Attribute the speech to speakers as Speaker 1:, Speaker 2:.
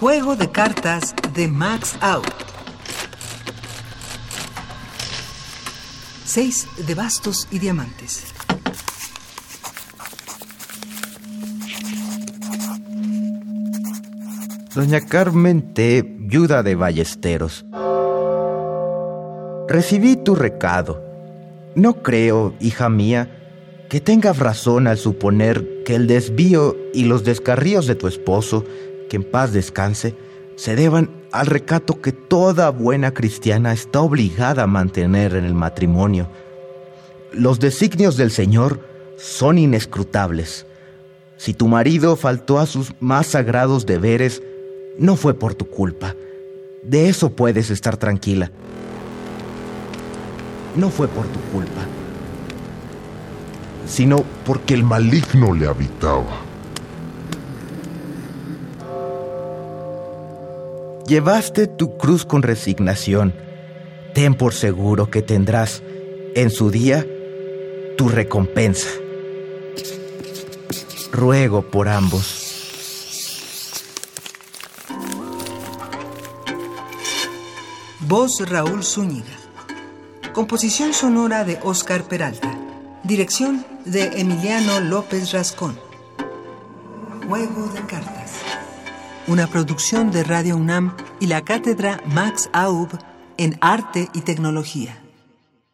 Speaker 1: Juego de cartas de Max Out. Seis de bastos y diamantes.
Speaker 2: Doña Carmen T., viuda de Ballesteros. Recibí tu recado. No creo, hija mía, que tengas razón al suponer que el desvío y los descarríos de tu esposo, que en paz descanse, se deban al recato que toda buena cristiana está obligada a mantener en el matrimonio. Los designios del Señor son inescrutables. Si tu marido faltó a sus más sagrados deberes, no fue por tu culpa. De eso puedes estar tranquila. No fue por tu culpa sino porque el maligno le habitaba. Llevaste tu cruz con resignación. Ten por seguro que tendrás en su día tu recompensa. Ruego por ambos.
Speaker 1: Voz Raúl Zúñiga. Composición sonora de Oscar Peralta. Dirección de Emiliano López Rascón. Juego de cartas. Una producción de Radio UNAM y la cátedra Max Aub en Arte y Tecnología.